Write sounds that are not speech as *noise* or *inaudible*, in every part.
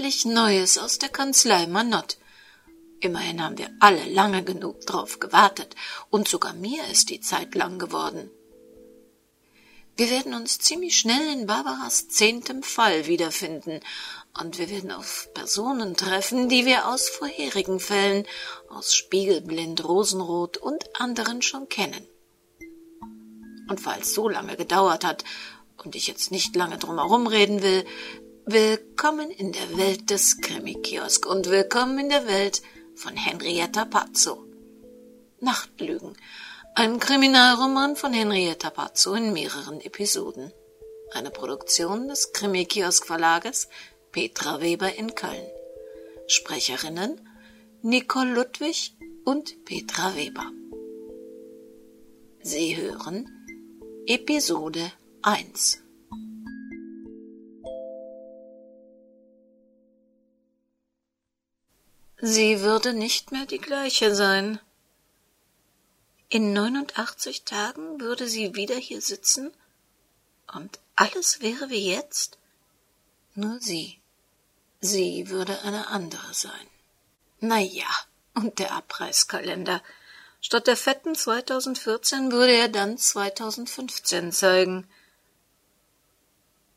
endlich Neues aus der Kanzlei Manott. Immerhin haben wir alle lange genug drauf gewartet, und sogar mir ist die Zeit lang geworden. Wir werden uns ziemlich schnell in Barbaras zehntem Fall wiederfinden, und wir werden auf Personen treffen, die wir aus vorherigen Fällen, aus Spiegelblind, Rosenrot und anderen schon kennen. Und weil es so lange gedauert hat und ich jetzt nicht lange drum herum reden will, willkommen in der Welt des Krimi-Kiosk und willkommen in der Welt von Henrietta Pazzo. Nachtlügen. Ein Kriminalroman von Henrietta Pazzo in mehreren Episoden. Eine Produktion des Krimi-Kiosk Verlages Petra Weber in Köln. Sprecherinnen Nicole Ludwig und Petra Weber. Sie hören Episode 1 Sie würde nicht mehr die gleiche sein. In 89 Tagen würde sie wieder hier sitzen und alles wäre wie jetzt? Nur sie. Sie würde eine andere sein. Na ja, und der Abreißkalender. Statt der fetten 2014 würde er dann 2015 zeigen.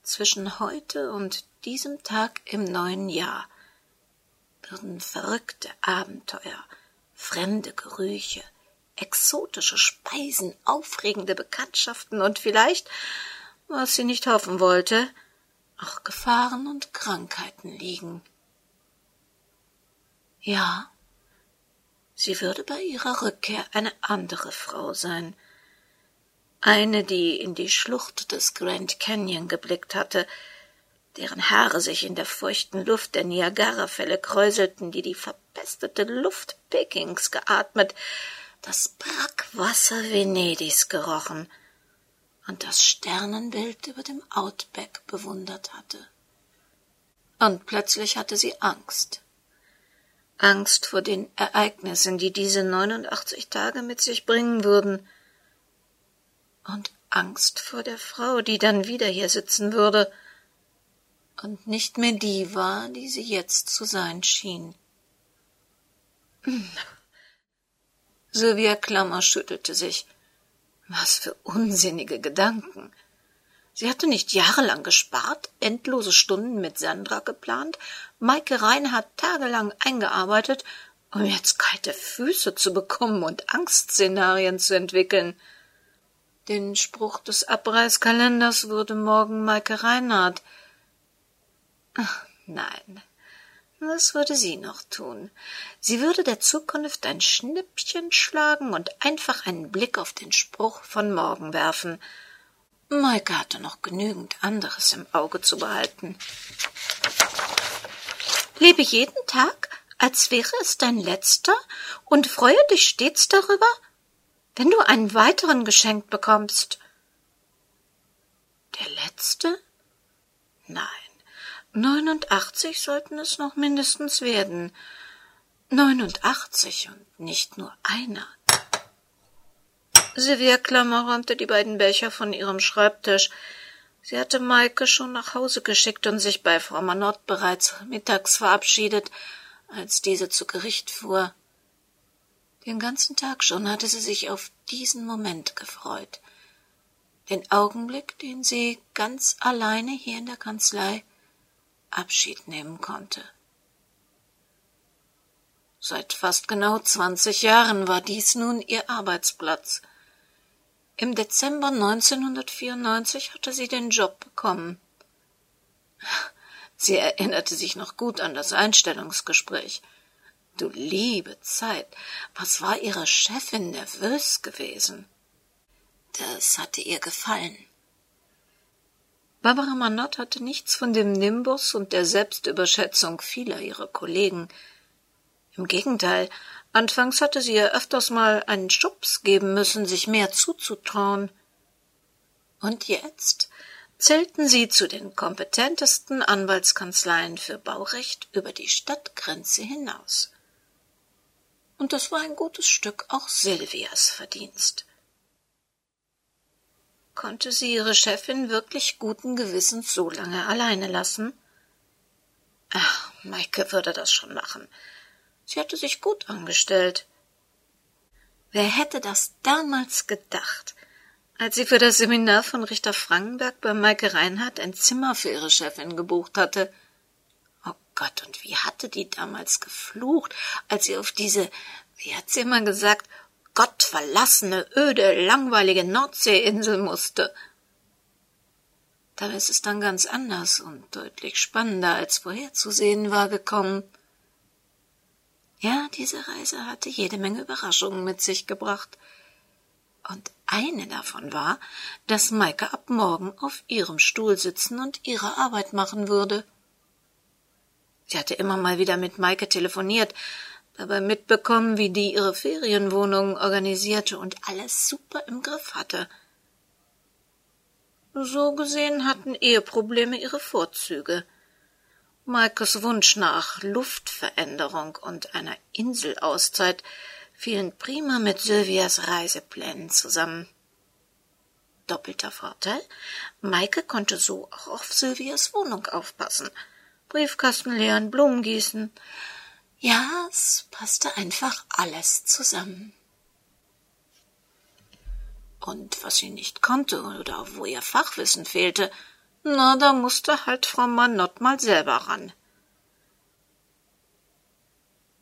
Zwischen heute und diesem Tag im neuen Jahr würden verrückte Abenteuer, fremde Gerüche, exotische Speisen, aufregende Bekanntschaften und vielleicht, was sie nicht hoffen wollte, auch Gefahren und Krankheiten liegen. Ja, sie würde bei ihrer Rückkehr eine andere Frau sein, eine, die in die Schlucht des Grand Canyon geblickt hatte, deren Haare sich in der feuchten Luft der Niagarafälle kräuselten, die die verpestete Luft Pekings geatmet, das Brackwasser Venedigs gerochen und das Sternenbild über dem Outback bewundert hatte. Und plötzlich hatte sie Angst. Angst vor den Ereignissen, die diese neunundachtzig Tage mit sich bringen würden, und Angst vor der Frau, die dann wieder hier sitzen würde, und nicht mehr die war, die sie jetzt zu sein schien. *laughs* Sylvia Klammer schüttelte sich. Was für unsinnige Gedanken. Sie hatte nicht jahrelang gespart, endlose Stunden mit Sandra geplant, Maike Reinhardt tagelang eingearbeitet, um jetzt kalte Füße zu bekommen und Angstszenarien zu entwickeln. Den Spruch des Abreißkalenders würde morgen Maike Reinhardt Ach, nein, was würde sie noch tun? Sie würde der Zukunft ein Schnippchen schlagen und einfach einen Blick auf den Spruch von morgen werfen. Maike hatte noch genügend anderes im Auge zu behalten. Lebe jeden Tag, als wäre es dein letzter, und freue dich stets darüber, wenn du einen weiteren geschenkt bekommst. Der letzte? Nein. Neunundachtzig sollten es noch mindestens werden. Neunundachtzig und nicht nur einer. Sylvia Klammer räumte die beiden Becher von ihrem Schreibtisch. Sie hatte Maike schon nach Hause geschickt und sich bei Frau Manott bereits mittags verabschiedet, als diese zu Gericht fuhr. Den ganzen Tag schon hatte sie sich auf diesen Moment gefreut. Den Augenblick, den sie ganz alleine hier in der Kanzlei Abschied nehmen konnte. Seit fast genau zwanzig Jahren war dies nun ihr Arbeitsplatz. Im Dezember 1994 hatte sie den Job bekommen. *laughs* Sie erinnerte sich noch gut an das Einstellungsgespräch. Du liebe Zeit, was war ihre Chefin nervös gewesen? Das hatte ihr gefallen. Barbara Manott hatte nichts von dem Nimbus und der Selbstüberschätzung vieler ihrer Kollegen. Im Gegenteil, anfangs hatte sie ihr öfters mal einen Schubs geben müssen, sich mehr zuzutrauen. Und jetzt zählten sie zu den kompetentesten Anwaltskanzleien für Baurecht über die Stadtgrenze hinaus. Und das war ein gutes Stück auch Silvias Verdienst. Konnte sie ihre Chefin wirklich guten Gewissens so lange alleine lassen? Ach, Maike würde das schon machen. Sie hatte sich gut angestellt. Wer hätte das damals gedacht, als sie für das Seminar von Richter Frankenberg bei Maike Reinhardt ein Zimmer für ihre Chefin gebucht hatte? Oh Gott, und wie hatte die damals geflucht, als sie auf diese, wie hat sie immer gesagt, gottverlassene, öde, langweilige Nordseeinsel musste. Da ist es dann ganz anders und deutlich spannender als vorherzusehen war gekommen. Ja, diese Reise hatte jede Menge Überraschungen mit sich gebracht. Und eine davon war, dass Maike ab morgen auf ihrem Stuhl sitzen und ihre Arbeit machen würde. Sie hatte immer mal wieder mit Maike telefoniert, dabei mitbekommen, wie die ihre Ferienwohnung organisierte und alles super im Griff hatte. So gesehen hatten Eheprobleme ihre Vorzüge. Maikes Wunsch nach Luftveränderung und einer Inselauszeit fielen prima mit Sylvias Reiseplänen zusammen. Doppelter Vorteil, Maike konnte so auch auf Sylvias Wohnung aufpassen, Briefkasten leeren, Blumen gießen, ja, es passte einfach alles zusammen. Und was sie nicht konnte oder wo ihr Fachwissen fehlte, na, da musste halt Frau Manott mal selber ran.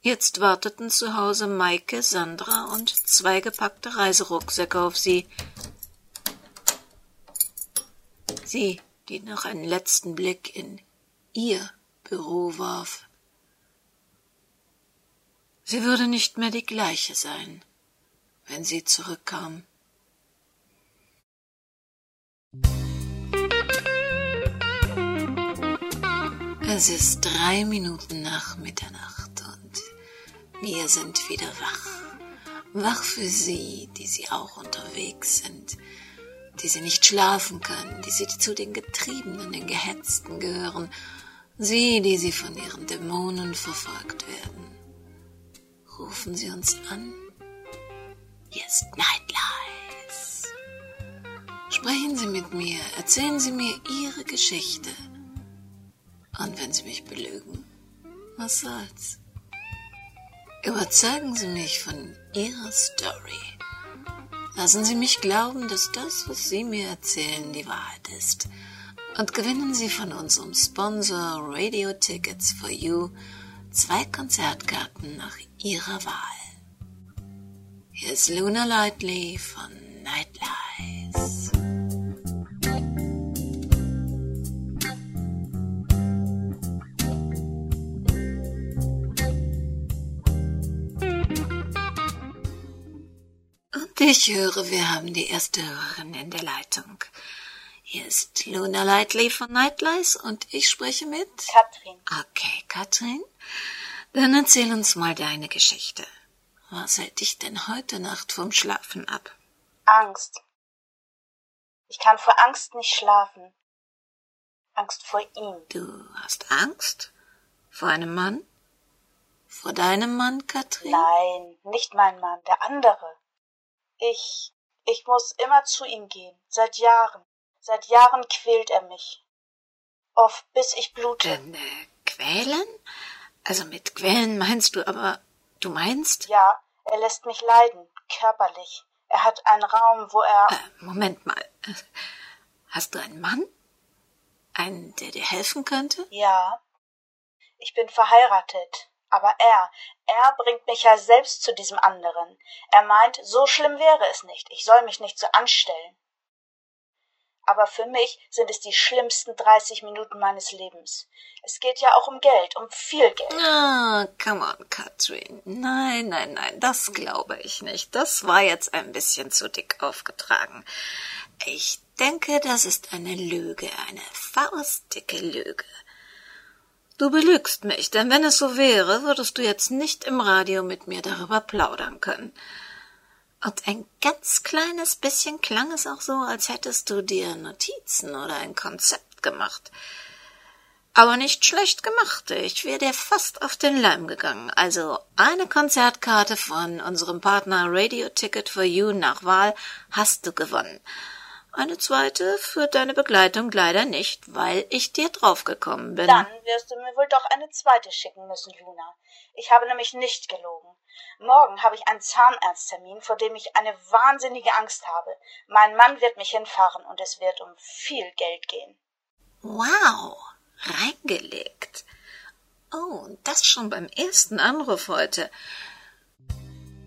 Jetzt warteten zu Hause Maike, Sandra und zwei gepackte Reiserucksäcke auf sie. Sie, die noch einen letzten Blick in ihr Büro warf. Sie würde nicht mehr die gleiche sein, wenn sie zurückkam. Es ist drei Minuten nach Mitternacht und wir sind wieder wach. Wach für Sie, die Sie auch unterwegs sind, die Sie nicht schlafen können, die Sie zu den Getriebenen, den Gehetzten gehören, Sie, die Sie von Ihren Dämonen verfolgt werden rufen Sie uns an. Hier ist Nightlies. Sprechen Sie mit mir, erzählen Sie mir Ihre Geschichte. Und wenn Sie mich belügen, was soll's? Überzeugen Sie mich von Ihrer Story. Lassen Sie mich glauben, dass das, was Sie mir erzählen, die Wahrheit ist. Und gewinnen Sie von unserem Sponsor Radio Tickets for You zwei Konzertkarten nach ihrer Wahl. Hier ist Luna Lightly von Nightlies. Und ich höre, wir haben die erste Hörerin in der Leitung. Hier ist Luna Lightly von Nightlies und ich spreche mit Katrin. Okay, Katrin. Dann erzähl uns mal deine Geschichte. Was hält dich denn heute Nacht vom Schlafen ab? Angst. Ich kann vor Angst nicht schlafen. Angst vor ihm. Du hast Angst? Vor einem Mann? Vor deinem Mann, Katrin? Nein, nicht mein Mann, der andere. Ich, ich muss immer zu ihm gehen, seit Jahren. Seit Jahren quält er mich. Oft bis ich blute. Denn, äh, quälen? Also mit quälen meinst du aber, du meinst? Ja, er lässt mich leiden, körperlich. Er hat einen Raum, wo er. Äh, Moment mal. Hast du einen Mann? Einen, der dir helfen könnte? Ja. Ich bin verheiratet. Aber er, er bringt mich ja selbst zu diesem anderen. Er meint, so schlimm wäre es nicht. Ich soll mich nicht so anstellen aber für mich sind es die schlimmsten 30 Minuten meines Lebens. Es geht ja auch um Geld, um viel Geld. Ah, come on, Katrin. Nein, nein, nein, das glaube ich nicht. Das war jetzt ein bisschen zu dick aufgetragen. Ich denke, das ist eine Lüge, eine faustdicke Lüge. Du belügst mich, denn wenn es so wäre, würdest du jetzt nicht im Radio mit mir darüber plaudern können. Und ein ganz kleines bisschen klang es auch so, als hättest du dir Notizen oder ein Konzept gemacht. Aber nicht schlecht gemacht. Ich wäre dir fast auf den Leim gegangen. Also eine Konzertkarte von unserem Partner Radio Ticket for You nach Wahl hast du gewonnen. Eine zweite für deine Begleitung leider nicht, weil ich dir draufgekommen bin. Dann wirst du mir wohl doch eine zweite schicken müssen, Luna. Ich habe nämlich nicht gelogen. Morgen habe ich einen Zahnarzttermin, vor dem ich eine wahnsinnige Angst habe. Mein Mann wird mich hinfahren und es wird um viel Geld gehen. Wow, reingelegt. Oh, das schon beim ersten Anruf heute.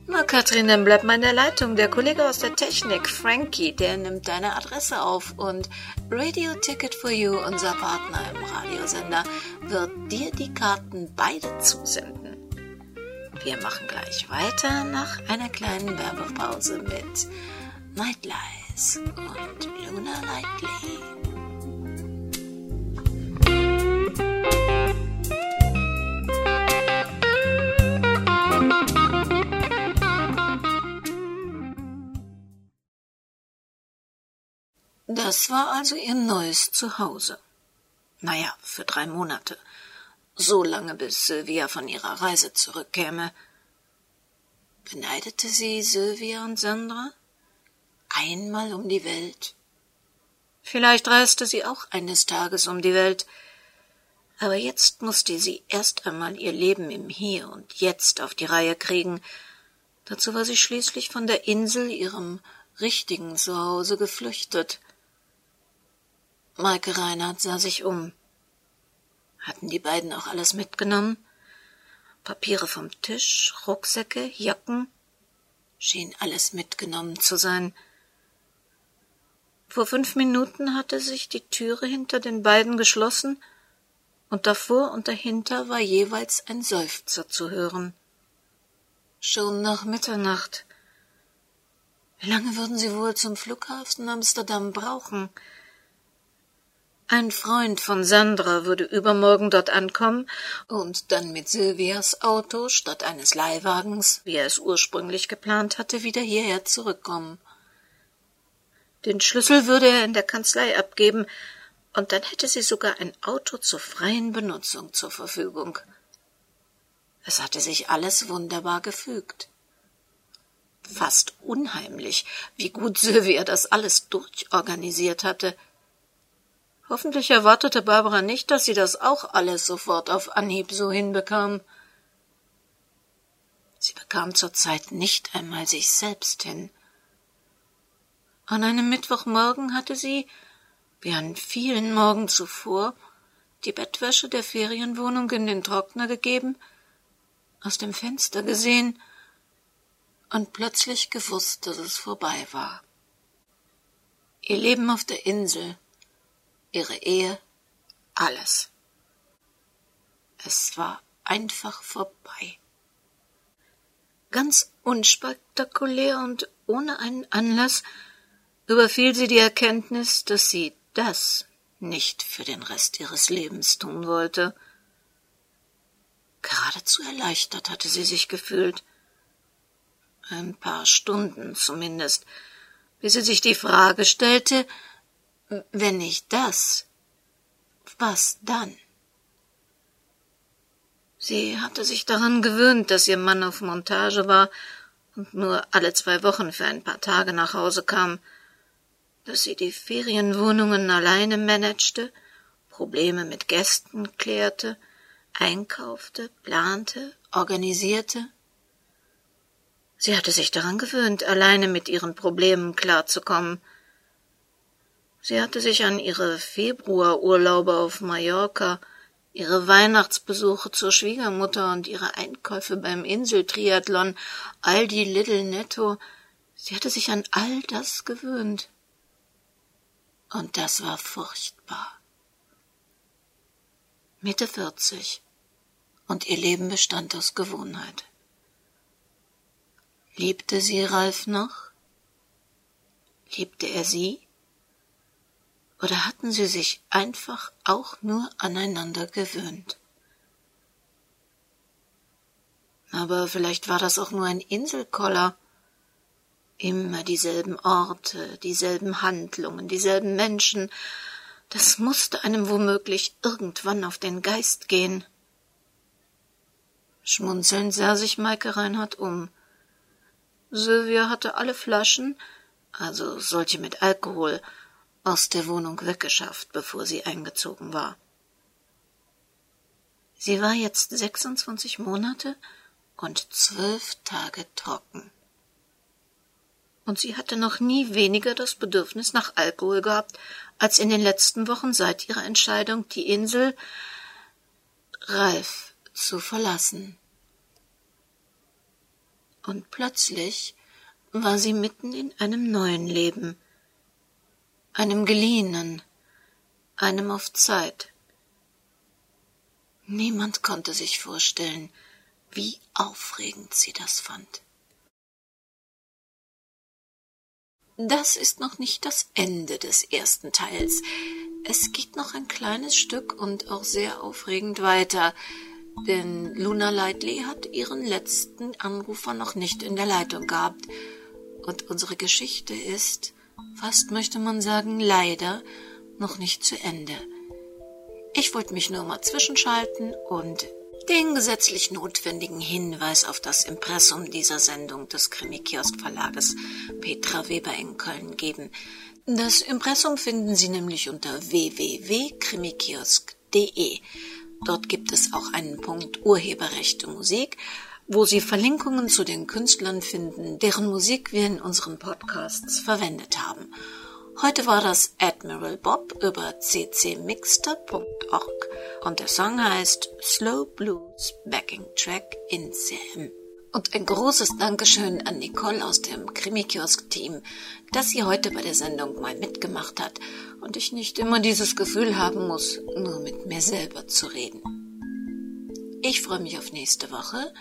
Na, Katrin, dann bleib mal in der Leitung. Der Kollege aus der Technik, Frankie, der nimmt deine Adresse auf und Radio Ticket for You, unser Partner im Radiosender, wird dir die Karten beide zusenden. Wir machen gleich weiter nach einer kleinen Werbepause mit Nightlies und Luna Lightly. Das war also ihr neues Zuhause. Naja, für drei Monate. So lange, bis Sylvia von ihrer Reise zurückkäme. Beneidete sie Sylvia und Sandra? Einmal um die Welt? Vielleicht reiste sie auch eines Tages um die Welt, aber jetzt musste sie erst einmal ihr Leben im Hier und Jetzt auf die Reihe kriegen. Dazu war sie schließlich von der Insel, ihrem richtigen Zuhause, geflüchtet. Maike Reinhardt sah sich um. Hatten die beiden auch alles mitgenommen? Papiere vom Tisch, Rucksäcke, Jacken? Schien alles mitgenommen zu sein. Vor fünf Minuten hatte sich die Türe hinter den beiden geschlossen, und davor und dahinter war jeweils ein Seufzer zu hören. Schon nach Mitternacht. Wie lange würden sie wohl zum Flughafen Amsterdam brauchen? Ein Freund von Sandra würde übermorgen dort ankommen und dann mit Silvias Auto statt eines Leihwagens, wie er es ursprünglich geplant hatte, wieder hierher zurückkommen. Den Schlüssel würde er in der Kanzlei abgeben, und dann hätte sie sogar ein Auto zur freien Benutzung zur Verfügung. Es hatte sich alles wunderbar gefügt. Fast unheimlich, wie gut Sylvia das alles durchorganisiert hatte – Hoffentlich erwartete Barbara nicht, dass sie das auch alles sofort auf Anhieb so hinbekam. Sie bekam zur Zeit nicht einmal sich selbst hin. An einem Mittwochmorgen hatte sie, wie an vielen Morgen zuvor, die Bettwäsche der Ferienwohnung in den Trockner gegeben, aus dem Fenster gesehen und plötzlich gewusst, dass es vorbei war. Ihr Leben auf der Insel, ihre Ehe, alles. Es war einfach vorbei. Ganz unspektakulär und ohne einen Anlass überfiel sie die Erkenntnis, dass sie das nicht für den Rest ihres Lebens tun wollte. Geradezu erleichtert hatte sie sich gefühlt. Ein paar Stunden zumindest, bis sie sich die Frage stellte, wenn nicht das, was dann? Sie hatte sich daran gewöhnt, dass ihr Mann auf Montage war und nur alle zwei Wochen für ein paar Tage nach Hause kam, dass sie die Ferienwohnungen alleine managte, Probleme mit Gästen klärte, einkaufte, plante, organisierte. Sie hatte sich daran gewöhnt, alleine mit ihren Problemen klarzukommen, Sie hatte sich an ihre Februarurlaube auf Mallorca, ihre Weihnachtsbesuche zur Schwiegermutter und ihre Einkäufe beim Inseltriathlon, all die Little Netto, sie hatte sich an all das gewöhnt. Und das war furchtbar. Mitte vierzig, und ihr Leben bestand aus Gewohnheit. Liebte sie Ralf noch? Liebte er sie? Oder hatten sie sich einfach auch nur aneinander gewöhnt? Aber vielleicht war das auch nur ein Inselkoller. Immer dieselben Orte, dieselben Handlungen, dieselben Menschen. Das musste einem womöglich irgendwann auf den Geist gehen. Schmunzelnd sah sich Maike Reinhardt um. Sylvia hatte alle Flaschen, also solche mit Alkohol, aus der Wohnung weggeschafft, bevor sie eingezogen war. Sie war jetzt 26 Monate und zwölf Tage trocken. Und sie hatte noch nie weniger das Bedürfnis nach Alkohol gehabt, als in den letzten Wochen seit ihrer Entscheidung, die Insel Ralf zu verlassen. Und plötzlich war sie mitten in einem neuen Leben, einem geliehenen, einem auf Zeit. Niemand konnte sich vorstellen, wie aufregend sie das fand. Das ist noch nicht das Ende des ersten Teils. Es geht noch ein kleines Stück und auch sehr aufregend weiter, denn Luna Lightly hat ihren letzten Anrufer noch nicht in der Leitung gehabt. Und unsere Geschichte ist, fast möchte man sagen, leider noch nicht zu Ende. Ich wollte mich nur mal zwischenschalten und den gesetzlich notwendigen Hinweis auf das Impressum dieser Sendung des Krimi-Kiosk Verlages Petra Weber in Köln geben. Das Impressum finden Sie nämlich unter www.krimikiosk.de. Dort gibt es auch einen Punkt Urheberrechte Musik, wo Sie Verlinkungen zu den Künstlern finden, deren Musik wir in unseren Podcasts verwendet haben. Heute war das Admiral Bob über ccmixter.org und der Song heißt Slow Blues Backing Track in CM. Und ein großes Dankeschön an Nicole aus dem Krimi-Kiosk-Team, dass sie heute bei der Sendung mal mitgemacht hat und ich nicht immer dieses Gefühl haben muss, nur mit mir selber zu reden. Ich freue mich auf nächste Woche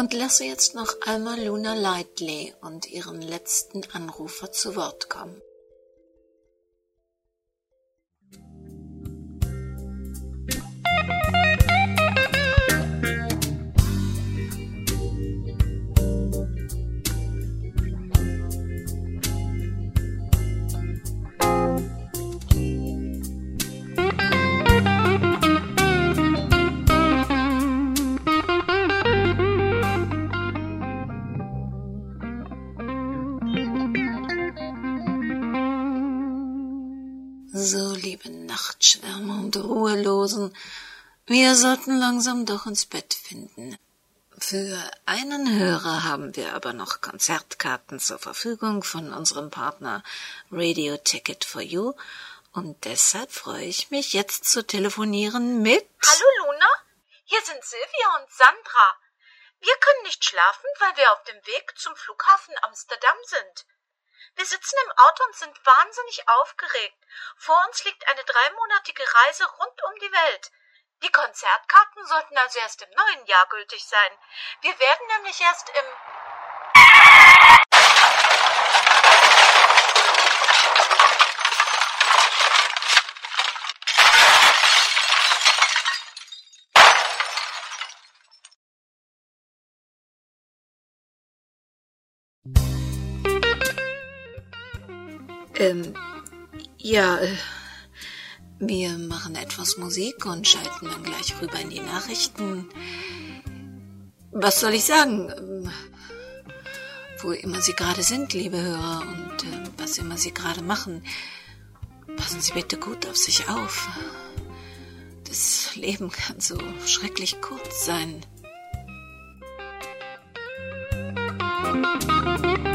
und lasse jetzt noch einmal Luna Lightley und ihren letzten Anrufer zu Wort kommen. Und Ruhelosen, wir sollten langsam doch ins Bett finden. Für einen Hörer haben wir aber noch Konzertkarten zur Verfügung von unserem Partner Radio Ticket for You und deshalb freue ich mich jetzt zu telefonieren mit Hallo Luna, hier sind Silvia und Sandra. Wir können nicht schlafen, weil wir auf dem Weg zum Flughafen Amsterdam sind. Wir sitzen im Auto und sind wahnsinnig aufgeregt. Vor uns liegt eine dreimonatige Reise rund um die Welt. Die Konzertkarten sollten also erst im neuen Jahr gültig sein. Wir werden nämlich erst im Ähm, ja, äh, wir machen etwas Musik und schalten dann gleich rüber in die Nachrichten. Was soll ich sagen? Ähm, wo immer Sie gerade sind, liebe Hörer, und äh, was immer Sie gerade machen, passen Sie bitte gut auf sich auf. Das Leben kann so schrecklich kurz sein. Musik